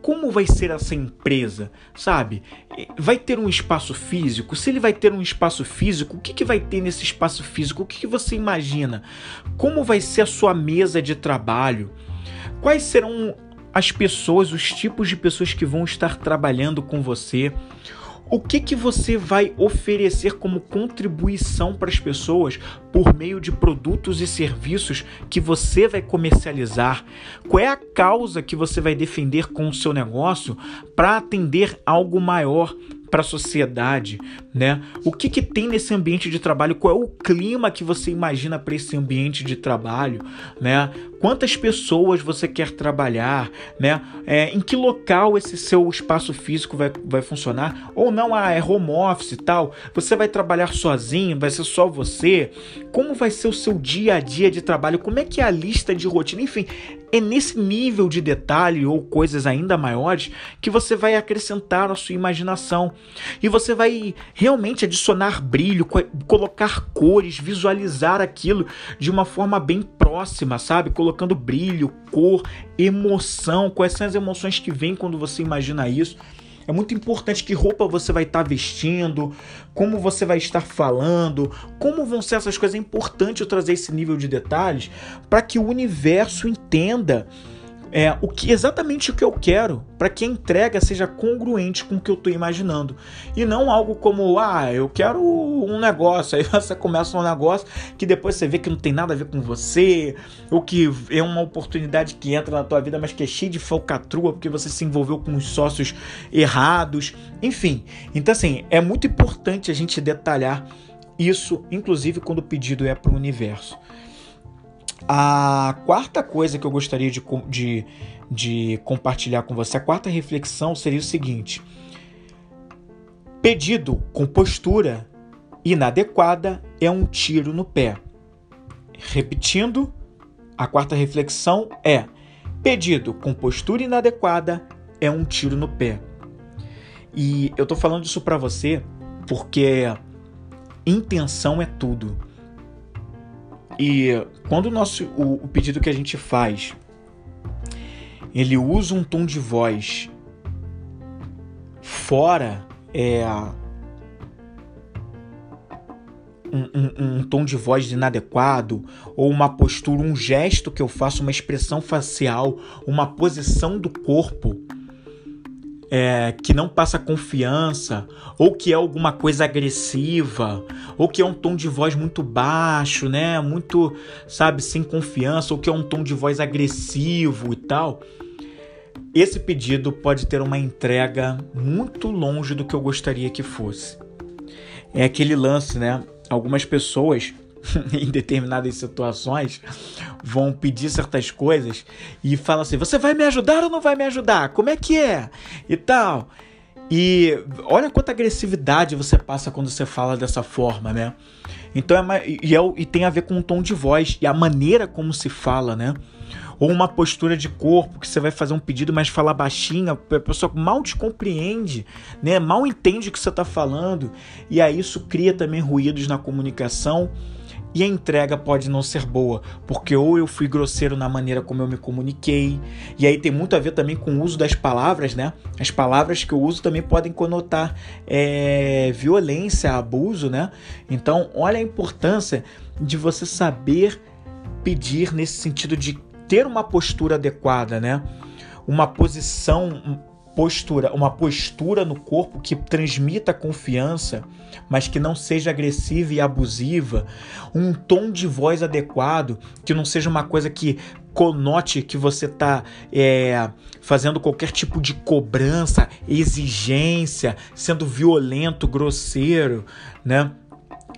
como vai ser essa empresa, sabe? Vai ter um espaço físico? Se ele vai ter um espaço físico, o que, que vai ter nesse espaço físico? O que, que você imagina? Como vai ser a sua mesa de trabalho? Quais serão as pessoas, os tipos de pessoas que vão estar trabalhando com você? O que, que você vai oferecer como contribuição para as pessoas por meio de produtos e serviços que você vai comercializar? Qual é a causa que você vai defender com o seu negócio para atender algo maior para a sociedade, né? O que, que tem nesse ambiente de trabalho? Qual é o clima que você imagina para esse ambiente de trabalho, né? Quantas pessoas você quer trabalhar, né? É, em que local esse seu espaço físico vai, vai funcionar? Ou não, ah, é home office e tal. Você vai trabalhar sozinho, vai ser só você. Como vai ser o seu dia a dia de trabalho? Como é que é a lista de rotina? Enfim, é nesse nível de detalhe ou coisas ainda maiores que você vai acrescentar a sua imaginação e você vai realmente adicionar brilho, colocar cores, visualizar aquilo de uma forma bem próxima, sabe? Colocando brilho, cor, emoção, quais são as emoções que vêm quando você imagina isso. É muito importante que roupa você vai estar vestindo, como você vai estar falando, como vão ser essas coisas. É importante eu trazer esse nível de detalhes para que o universo entenda é, o que exatamente o que eu quero para que a entrega seja congruente com o que eu estou imaginando. E não algo como ah eu quero um negócio. Aí você começa um negócio que depois você vê que não tem nada a ver com você ou que é uma oportunidade que entra na tua vida mas que é cheio de falcatrua porque você se envolveu com os sócios errados. Enfim então assim é muito importante a gente detalhar isso inclusive quando o pedido é para o universo a quarta coisa que eu gostaria de, de, de compartilhar com você, a quarta reflexão seria o seguinte: pedido com postura inadequada é um tiro no pé. Repetindo, a quarta reflexão é: pedido com postura inadequada é um tiro no pé. E eu tô falando isso para você porque intenção é tudo. E quando o nosso o, o pedido que a gente faz, ele usa um tom de voz fora é um, um, um, tom de voz inadequado, ou uma postura, um gesto que eu faço, uma expressão facial, uma posição do corpo é, que não passa confiança, ou que é alguma coisa agressiva, ou que é um tom de voz muito baixo, né? Muito, sabe, sem confiança, ou que é um tom de voz agressivo e tal. Esse pedido pode ter uma entrega muito longe do que eu gostaria que fosse. É aquele lance, né? Algumas pessoas em determinadas situações vão pedir certas coisas e falam assim: você vai me ajudar ou não vai me ajudar? Como é que é? E tal. E olha quanta agressividade você passa quando você fala dessa forma, né? Então é, e, é, e tem a ver com o tom de voz e a maneira como se fala, né? Ou uma postura de corpo que você vai fazer um pedido, mas falar baixinho, a pessoa mal te compreende, né? Mal entende o que você está falando. E aí isso cria também ruídos na comunicação e a entrega pode não ser boa, porque ou eu fui grosseiro na maneira como eu me comuniquei, e aí tem muito a ver também com o uso das palavras, né? As palavras que eu uso também podem conotar é, violência, abuso, né? Então, olha a importância de você saber pedir nesse sentido de ter uma postura adequada, né? Uma posição postura, uma postura no corpo que transmita confiança, mas que não seja agressiva e abusiva, um tom de voz adequado, que não seja uma coisa que conote que você está é, fazendo qualquer tipo de cobrança, exigência, sendo violento, grosseiro, né?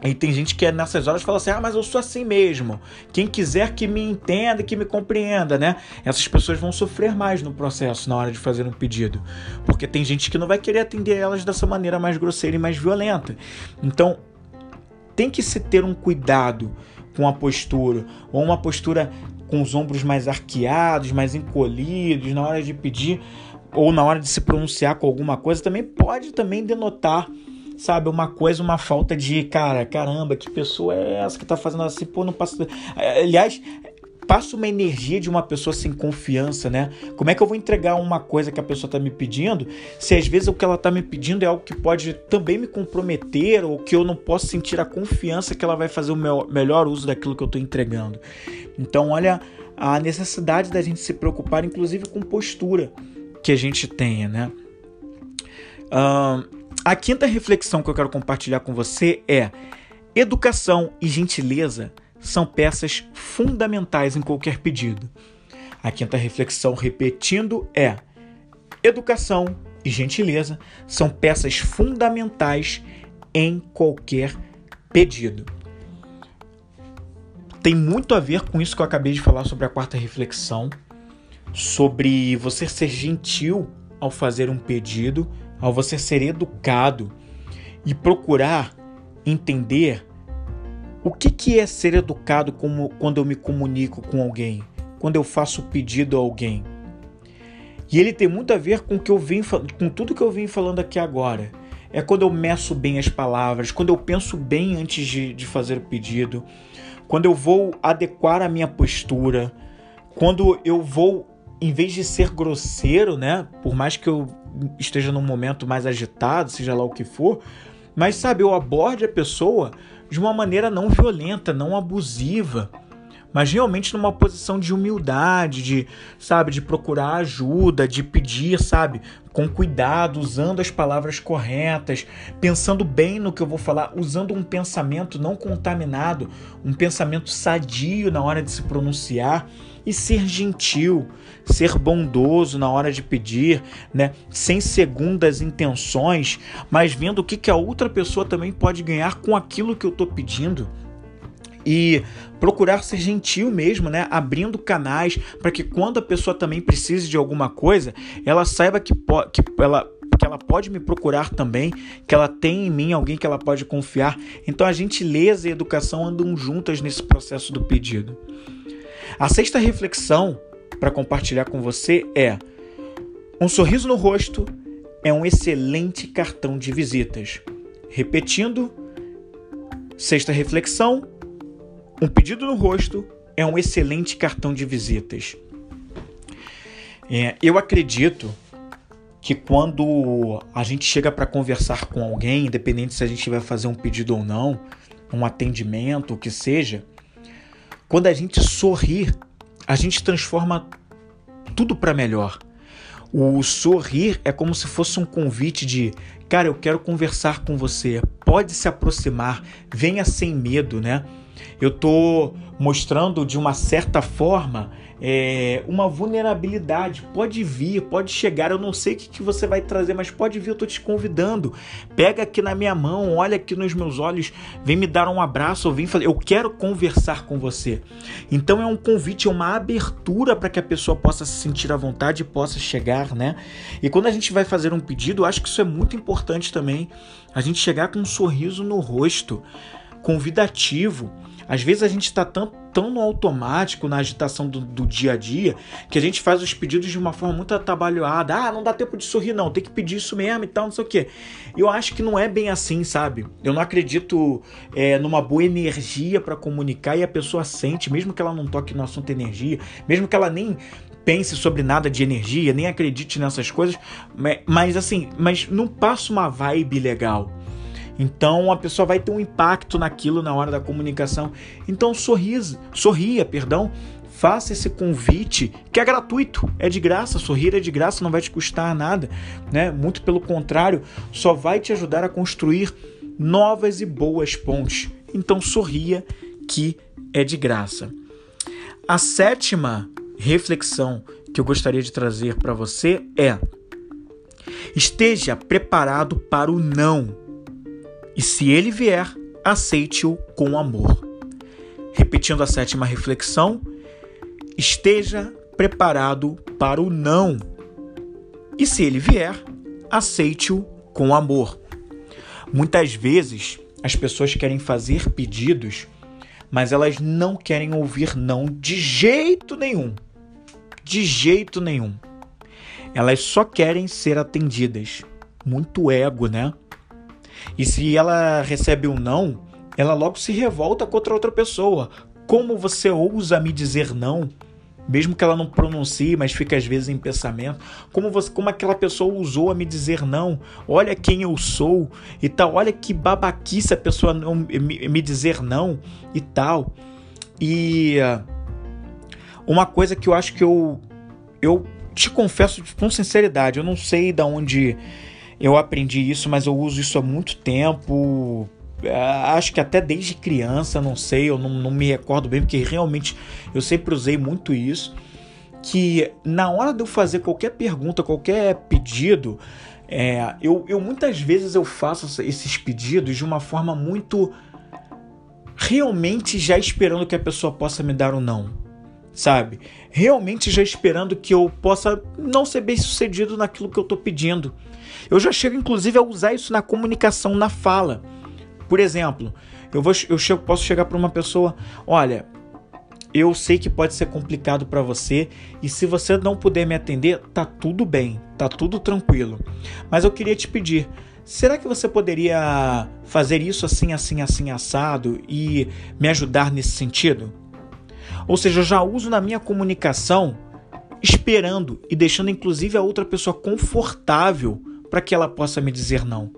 E tem gente que é nessas horas fala assim: ah, mas eu sou assim mesmo. Quem quiser que me entenda, que me compreenda, né? Essas pessoas vão sofrer mais no processo na hora de fazer um pedido. Porque tem gente que não vai querer atender elas dessa maneira mais grosseira e mais violenta. Então, tem que se ter um cuidado com a postura, ou uma postura com os ombros mais arqueados, mais encolhidos na hora de pedir ou na hora de se pronunciar com alguma coisa, também pode também denotar sabe, uma coisa, uma falta de, cara, caramba, que pessoa é essa que tá fazendo assim, pô, não passa. Aliás, passa uma energia de uma pessoa sem confiança, né? Como é que eu vou entregar uma coisa que a pessoa tá me pedindo, se às vezes o que ela tá me pedindo é algo que pode também me comprometer ou que eu não posso sentir a confiança que ela vai fazer o meu melhor uso daquilo que eu tô entregando. Então, olha a necessidade da gente se preocupar, inclusive com postura que a gente tenha, né? Uh, a quinta reflexão que eu quero compartilhar com você é: educação e gentileza são peças fundamentais em qualquer pedido. A quinta reflexão, repetindo, é: educação e gentileza são peças fundamentais em qualquer pedido. Tem muito a ver com isso que eu acabei de falar sobre a quarta reflexão, sobre você ser gentil ao fazer um pedido ao você ser educado e procurar entender o que, que é ser educado como, quando eu me comunico com alguém, quando eu faço pedido a alguém. E ele tem muito a ver com, que eu vim, com tudo que eu vim falando aqui agora. É quando eu meço bem as palavras, quando eu penso bem antes de, de fazer o pedido, quando eu vou adequar a minha postura, quando eu vou, em vez de ser grosseiro, né? Por mais que eu esteja num momento mais agitado, seja lá o que for, mas sabe, eu aborde a pessoa de uma maneira não violenta, não abusiva, mas realmente numa posição de humildade, de, sabe, de procurar ajuda, de pedir, sabe, com cuidado, usando as palavras corretas, pensando bem no que eu vou falar, usando um pensamento não contaminado, um pensamento sadio na hora de se pronunciar e ser gentil, ser bondoso na hora de pedir, né? sem segundas intenções, mas vendo o que, que a outra pessoa também pode ganhar com aquilo que eu estou pedindo e procurar ser gentil mesmo, né? Abrindo canais para que quando a pessoa também precise de alguma coisa, ela saiba que, que ela que ela pode me procurar também, que ela tem em mim alguém que ela pode confiar. Então a gentileza e a educação andam juntas nesse processo do pedido. A sexta reflexão para compartilhar com você é: um sorriso no rosto é um excelente cartão de visitas. Repetindo, sexta reflexão: um pedido no rosto é um excelente cartão de visitas. É, eu acredito que quando a gente chega para conversar com alguém, independente se a gente vai fazer um pedido ou não, um atendimento, o que seja, quando a gente sorrir, a gente transforma tudo para melhor. O sorrir é como se fosse um convite de, cara, eu quero conversar com você, pode se aproximar, venha sem medo, né? Eu tô mostrando de uma certa forma é, uma vulnerabilidade. Pode vir, pode chegar. Eu não sei o que, que você vai trazer, mas pode vir. Eu tô te convidando. Pega aqui na minha mão, olha aqui nos meus olhos, vem me dar um abraço, ou vem falar. Eu quero conversar com você. Então é um convite, é uma abertura para que a pessoa possa se sentir à vontade e possa chegar, né? E quando a gente vai fazer um pedido, eu acho que isso é muito importante também. A gente chegar com um sorriso no rosto, convidativo às vezes a gente está tão, tão no automático, na agitação do, do, dia a dia, que a gente faz os pedidos de uma forma muito atabalhoada. Ah, não dá tempo de sorrir, não, tem que pedir isso mesmo e tal, não sei o quê. Eu acho que não é bem assim, sabe? Eu não acredito é, numa boa energia para comunicar e a pessoa sente, mesmo que ela não toque no assunto energia, mesmo que ela nem pense sobre nada de energia, nem acredite nessas coisas, mas, assim, mas não passa uma vibe legal. Então a pessoa vai ter um impacto naquilo na hora da comunicação. Então sorrisa, sorria, perdão, faça esse convite que é gratuito, é de graça, sorrir é de graça, não vai te custar nada, né? Muito pelo contrário, só vai te ajudar a construir novas e boas pontes. Então sorria que é de graça. A sétima reflexão que eu gostaria de trazer para você é: esteja preparado para o não e se ele vier, aceite-o com amor. Repetindo a sétima reflexão, esteja preparado para o não. E se ele vier, aceite-o com amor. Muitas vezes as pessoas querem fazer pedidos, mas elas não querem ouvir não de jeito nenhum. De jeito nenhum. Elas só querem ser atendidas. Muito ego, né? E se ela recebe um não, ela logo se revolta contra outra pessoa. Como você ousa me dizer não? Mesmo que ela não pronuncie, mas fica às vezes em pensamento. Como, você, como aquela pessoa usou a me dizer não? Olha quem eu sou e tal. Olha que babaquice a pessoa não, me, me dizer não e tal. E uma coisa que eu acho que eu, eu te confesso com sinceridade, eu não sei de onde eu aprendi isso, mas eu uso isso há muito tempo. É, acho que até desde criança, não sei, eu não, não me recordo bem, porque realmente eu sempre usei muito isso. Que na hora de eu fazer qualquer pergunta, qualquer pedido, é, eu, eu muitas vezes eu faço esses pedidos de uma forma muito realmente já esperando que a pessoa possa me dar um não, sabe? Realmente já esperando que eu possa não ser bem sucedido naquilo que eu estou pedindo. Eu já chego, inclusive, a usar isso na comunicação, na fala. Por exemplo, eu, vou, eu chego, posso chegar para uma pessoa: olha, eu sei que pode ser complicado para você e se você não puder me atender, tá tudo bem, tá tudo tranquilo. Mas eu queria te pedir, será que você poderia fazer isso assim, assim, assim, assado e me ajudar nesse sentido? Ou seja, eu já uso na minha comunicação esperando e deixando inclusive a outra pessoa confortável para que ela possa me dizer não.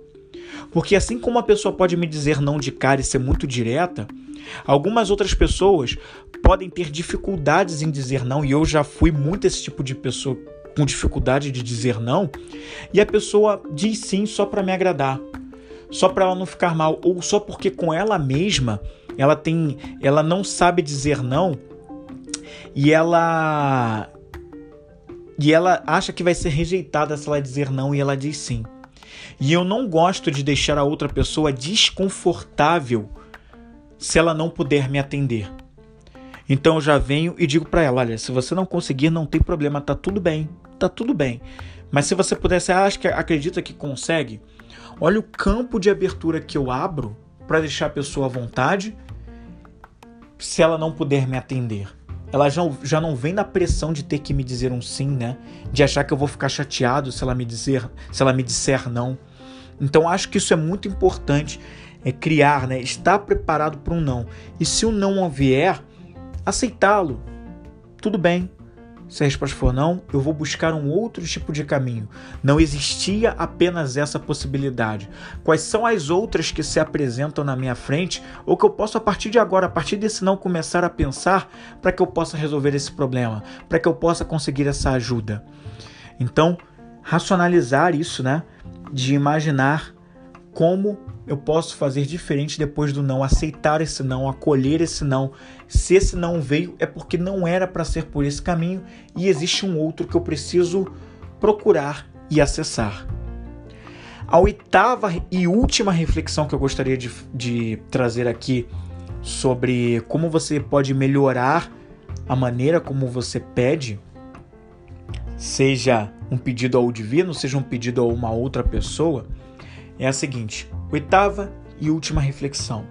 Porque assim como a pessoa pode me dizer não de cara e ser muito direta, algumas outras pessoas podem ter dificuldades em dizer não, e eu já fui muito esse tipo de pessoa com dificuldade de dizer não, e a pessoa diz sim só para me agradar, só para ela não ficar mal, ou só porque com ela mesma ela tem, ela não sabe dizer não e ela e ela acha que vai ser rejeitada se ela dizer não e ela diz sim. E eu não gosto de deixar a outra pessoa desconfortável se ela não puder me atender. Então eu já venho e digo para ela: olha, se você não conseguir, não tem problema, tá tudo bem, tá tudo bem. Mas se você puder, você acha que acredita que consegue? Olha o campo de abertura que eu abro para deixar a pessoa à vontade se ela não puder me atender ela já, já não vem na pressão de ter que me dizer um sim, né? De achar que eu vou ficar chateado se ela me dizer, se ela me disser não. Então acho que isso é muito importante, é criar, né? Estar preparado para um não. E se o não vier, aceitá-lo. Tudo bem. Se a resposta for não, eu vou buscar um outro tipo de caminho. Não existia apenas essa possibilidade. Quais são as outras que se apresentam na minha frente ou que eu posso, a partir de agora, a partir desse não, começar a pensar para que eu possa resolver esse problema, para que eu possa conseguir essa ajuda? Então, racionalizar isso, né? De imaginar como eu posso fazer diferente depois do não, aceitar esse não, acolher esse não. Se esse não veio, é porque não era para ser por esse caminho e existe um outro que eu preciso procurar e acessar. A oitava e última reflexão que eu gostaria de, de trazer aqui sobre como você pode melhorar a maneira como você pede, seja um pedido ao divino, seja um pedido a uma outra pessoa é a seguinte: oitava e última reflexão.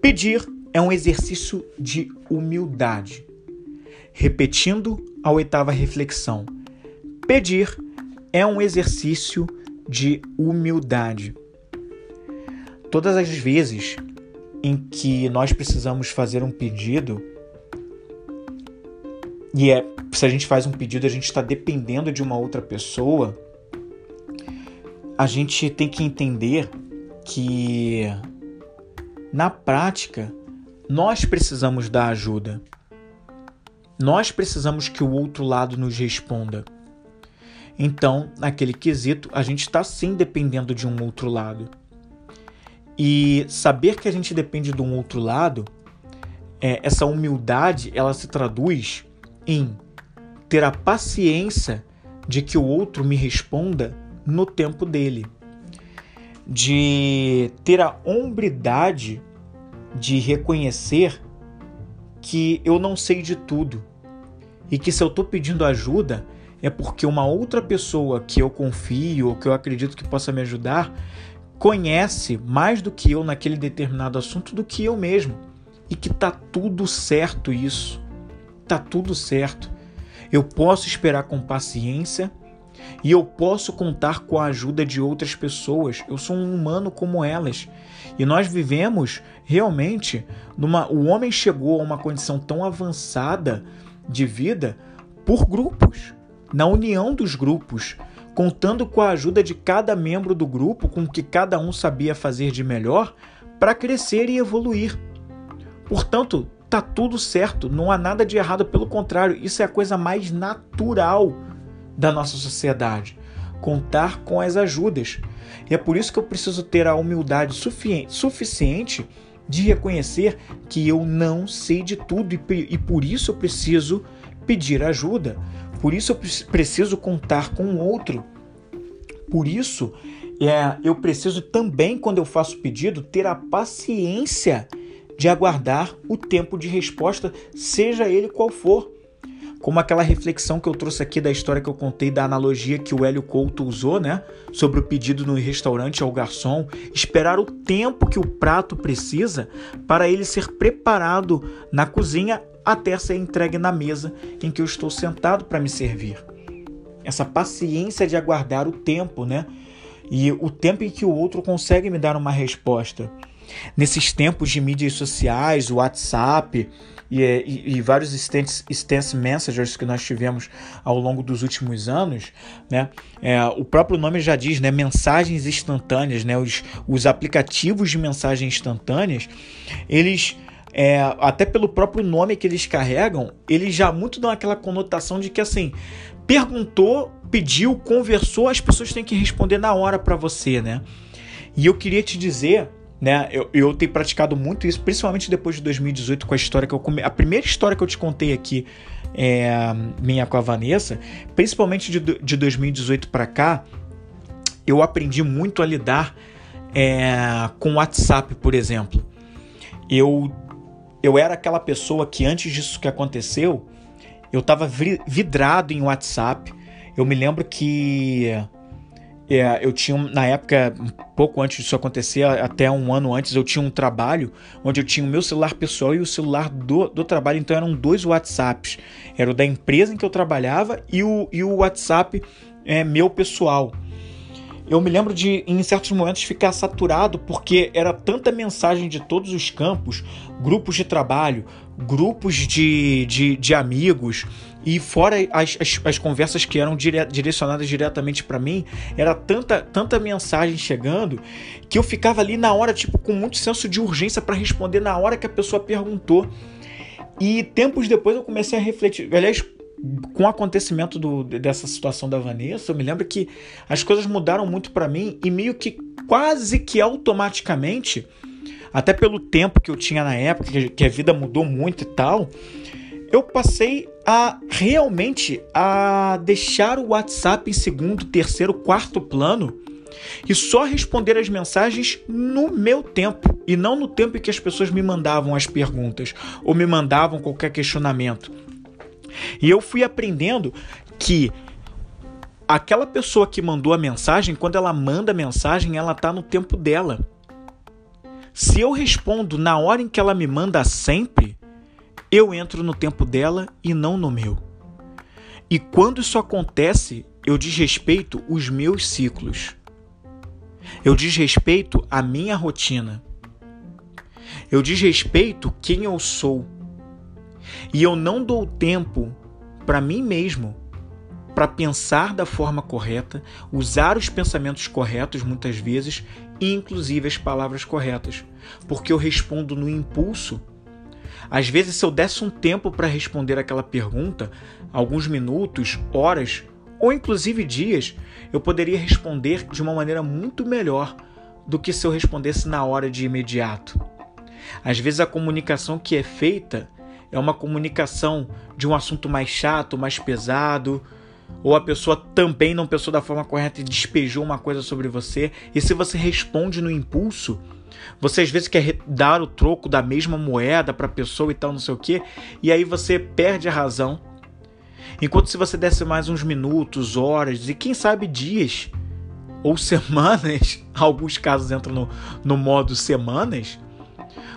Pedir é um exercício de humildade. Repetindo a oitava reflexão. Pedir é um exercício de humildade. Todas as vezes em que nós precisamos fazer um pedido, e é se a gente faz um pedido, a gente está dependendo de uma outra pessoa, a gente tem que entender que na prática nós precisamos da ajuda. Nós precisamos que o outro lado nos responda. Então, naquele quesito, a gente está sim dependendo de um outro lado. E saber que a gente depende de um outro lado, é, essa humildade, ela se traduz em ter a paciência de que o outro me responda no tempo dele. de ter a hombridade de reconhecer que eu não sei de tudo e que se eu estou pedindo ajuda é porque uma outra pessoa que eu confio ou que eu acredito que possa me ajudar conhece mais do que eu naquele determinado assunto do que eu mesmo e que tá tudo certo isso. Tá tudo certo. Eu posso esperar com paciência e eu posso contar com a ajuda de outras pessoas. Eu sou um humano como elas. E nós vivemos realmente numa o homem chegou a uma condição tão avançada de vida por grupos, na união dos grupos, contando com a ajuda de cada membro do grupo, com o que cada um sabia fazer de melhor para crescer e evoluir. Portanto, tá tudo certo, não há nada de errado, pelo contrário, isso é a coisa mais natural da nossa sociedade. Contar com as ajudas. E é por isso que eu preciso ter a humildade suficiente de reconhecer que eu não sei de tudo e, por isso eu preciso pedir ajuda. Por isso eu preciso contar com o outro. Por isso é, eu preciso também, quando eu faço pedido, ter a paciência de aguardar o tempo de resposta, seja ele qual for. Como aquela reflexão que eu trouxe aqui da história que eu contei da analogia que o Hélio Couto usou, né? Sobre o pedido no restaurante ao garçom, esperar o tempo que o prato precisa para ele ser preparado na cozinha até ser entregue na mesa em que eu estou sentado para me servir. Essa paciência de aguardar o tempo, né? E o tempo em que o outro consegue me dar uma resposta. Nesses tempos de mídias sociais, WhatsApp e, e, e vários stance messengers que nós tivemos ao longo dos últimos anos, né? É, o próprio nome já diz, né? Mensagens instantâneas, né? Os, os aplicativos de mensagens instantâneas, eles é, até pelo próprio nome que eles carregam, eles já muito dão aquela conotação de que assim, perguntou, pediu, conversou, as pessoas têm que responder na hora para você, né? E eu queria te dizer, né? Eu, eu tenho praticado muito isso, principalmente depois de 2018, com a história que eu. A primeira história que eu te contei aqui, é, minha com a Vanessa, principalmente de, de 2018 para cá, eu aprendi muito a lidar é, com o WhatsApp, por exemplo. Eu eu era aquela pessoa que antes disso que aconteceu, eu estava vidrado em WhatsApp. Eu me lembro que eu tinha, na época, um pouco antes disso acontecer, até um ano antes, eu tinha um trabalho onde eu tinha o meu celular pessoal e o celular do, do trabalho, então eram dois WhatsApps. Era o da empresa em que eu trabalhava e o, e o WhatsApp é, meu pessoal eu me lembro de, em certos momentos, ficar saturado porque era tanta mensagem de todos os campos grupos de trabalho, grupos de, de, de amigos e fora as, as, as, conversas que eram dire, direcionadas diretamente para mim, era tanta, tanta mensagem chegando que eu ficava ali na hora, tipo, com muito senso de urgência para responder na hora que a pessoa perguntou. E tempos depois eu comecei a refletir. Aliás, com o acontecimento do, dessa situação da Vanessa, eu me lembro que as coisas mudaram muito para mim e meio que quase que automaticamente, até pelo tempo que eu tinha na época, que a vida mudou muito e tal, eu passei a realmente a deixar o WhatsApp em segundo, terceiro, quarto plano e só responder as mensagens no meu tempo e não no tempo em que as pessoas me mandavam as perguntas ou me mandavam qualquer questionamento. E eu fui aprendendo que aquela pessoa que mandou a mensagem, quando ela manda a mensagem, ela tá no tempo dela. Se eu respondo na hora em que ela me manda sempre, eu entro no tempo dela e não no meu. E quando isso acontece, eu desrespeito os meus ciclos. Eu desrespeito a minha rotina. Eu desrespeito quem eu sou e eu não dou tempo para mim mesmo para pensar da forma correta, usar os pensamentos corretos muitas vezes inclusive as palavras corretas, porque eu respondo no impulso. Às vezes, se eu desse um tempo para responder aquela pergunta, alguns minutos, horas ou inclusive dias, eu poderia responder de uma maneira muito melhor do que se eu respondesse na hora de imediato. Às vezes, a comunicação que é feita é uma comunicação de um assunto mais chato, mais pesado, ou a pessoa também não pensou da forma correta e despejou uma coisa sobre você, e se você responde no impulso, você às vezes quer dar o troco da mesma moeda para a pessoa e tal, não sei o que, e aí você perde a razão. Enquanto se você desse mais uns minutos, horas e quem sabe dias ou semanas, alguns casos entram no, no modo semanas,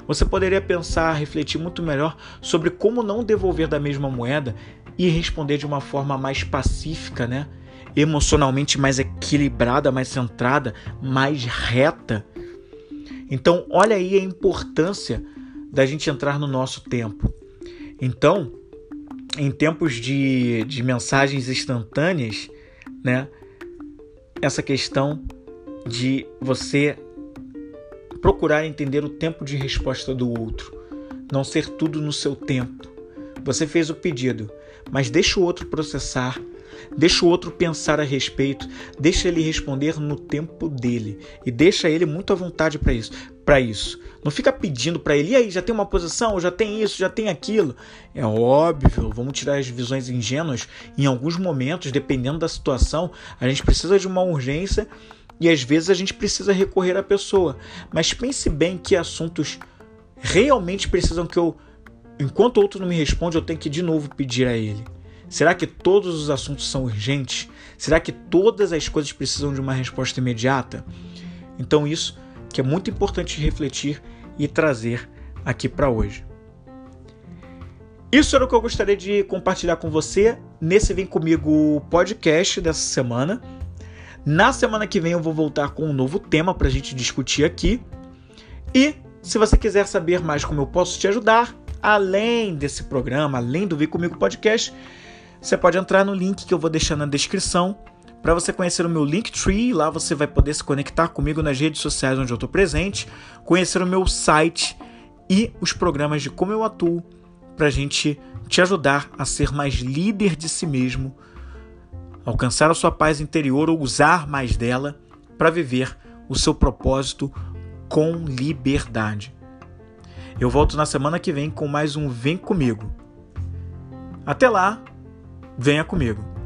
você poderia pensar, refletir muito melhor sobre como não devolver da mesma moeda e responder de uma forma mais pacífica, né? Emocionalmente mais equilibrada, mais centrada, mais reta. Então, olha aí a importância da gente entrar no nosso tempo. Então, em tempos de, de mensagens instantâneas, né? Essa questão de você procurar entender o tempo de resposta do outro, não ser tudo no seu tempo. Você fez o pedido, mas deixa o outro processar, deixa o outro pensar a respeito, deixa ele responder no tempo dele e deixa ele muito à vontade para isso. Para isso, não fica pedindo para ele, e aí já tem uma posição, já tem isso, já tem aquilo. É óbvio, vamos tirar as visões ingênuas. Em alguns momentos, dependendo da situação, a gente precisa de uma urgência e às vezes a gente precisa recorrer à pessoa. Mas pense bem que assuntos realmente precisam que eu, enquanto o outro não me responde, eu tenho que de novo pedir a ele. Será que todos os assuntos são urgentes? Será que todas as coisas precisam de uma resposta imediata? Então isso que é muito importante refletir e trazer aqui para hoje. Isso era o que eu gostaria de compartilhar com você nesse Vem Comigo podcast dessa semana. Na semana que vem eu vou voltar com um novo tema para a gente discutir aqui. E se você quiser saber mais como eu posso te ajudar, além desse programa, além do Vir Comigo Podcast, você pode entrar no link que eu vou deixar na descrição para você conhecer o meu Linktree. Lá você vai poder se conectar comigo nas redes sociais onde eu estou presente, conhecer o meu site e os programas de como eu atuo para a gente te ajudar a ser mais líder de si mesmo alcançar a sua paz interior ou usar mais dela para viver o seu propósito com liberdade. Eu volto na semana que vem com mais um Vem Comigo. Até lá, venha comigo.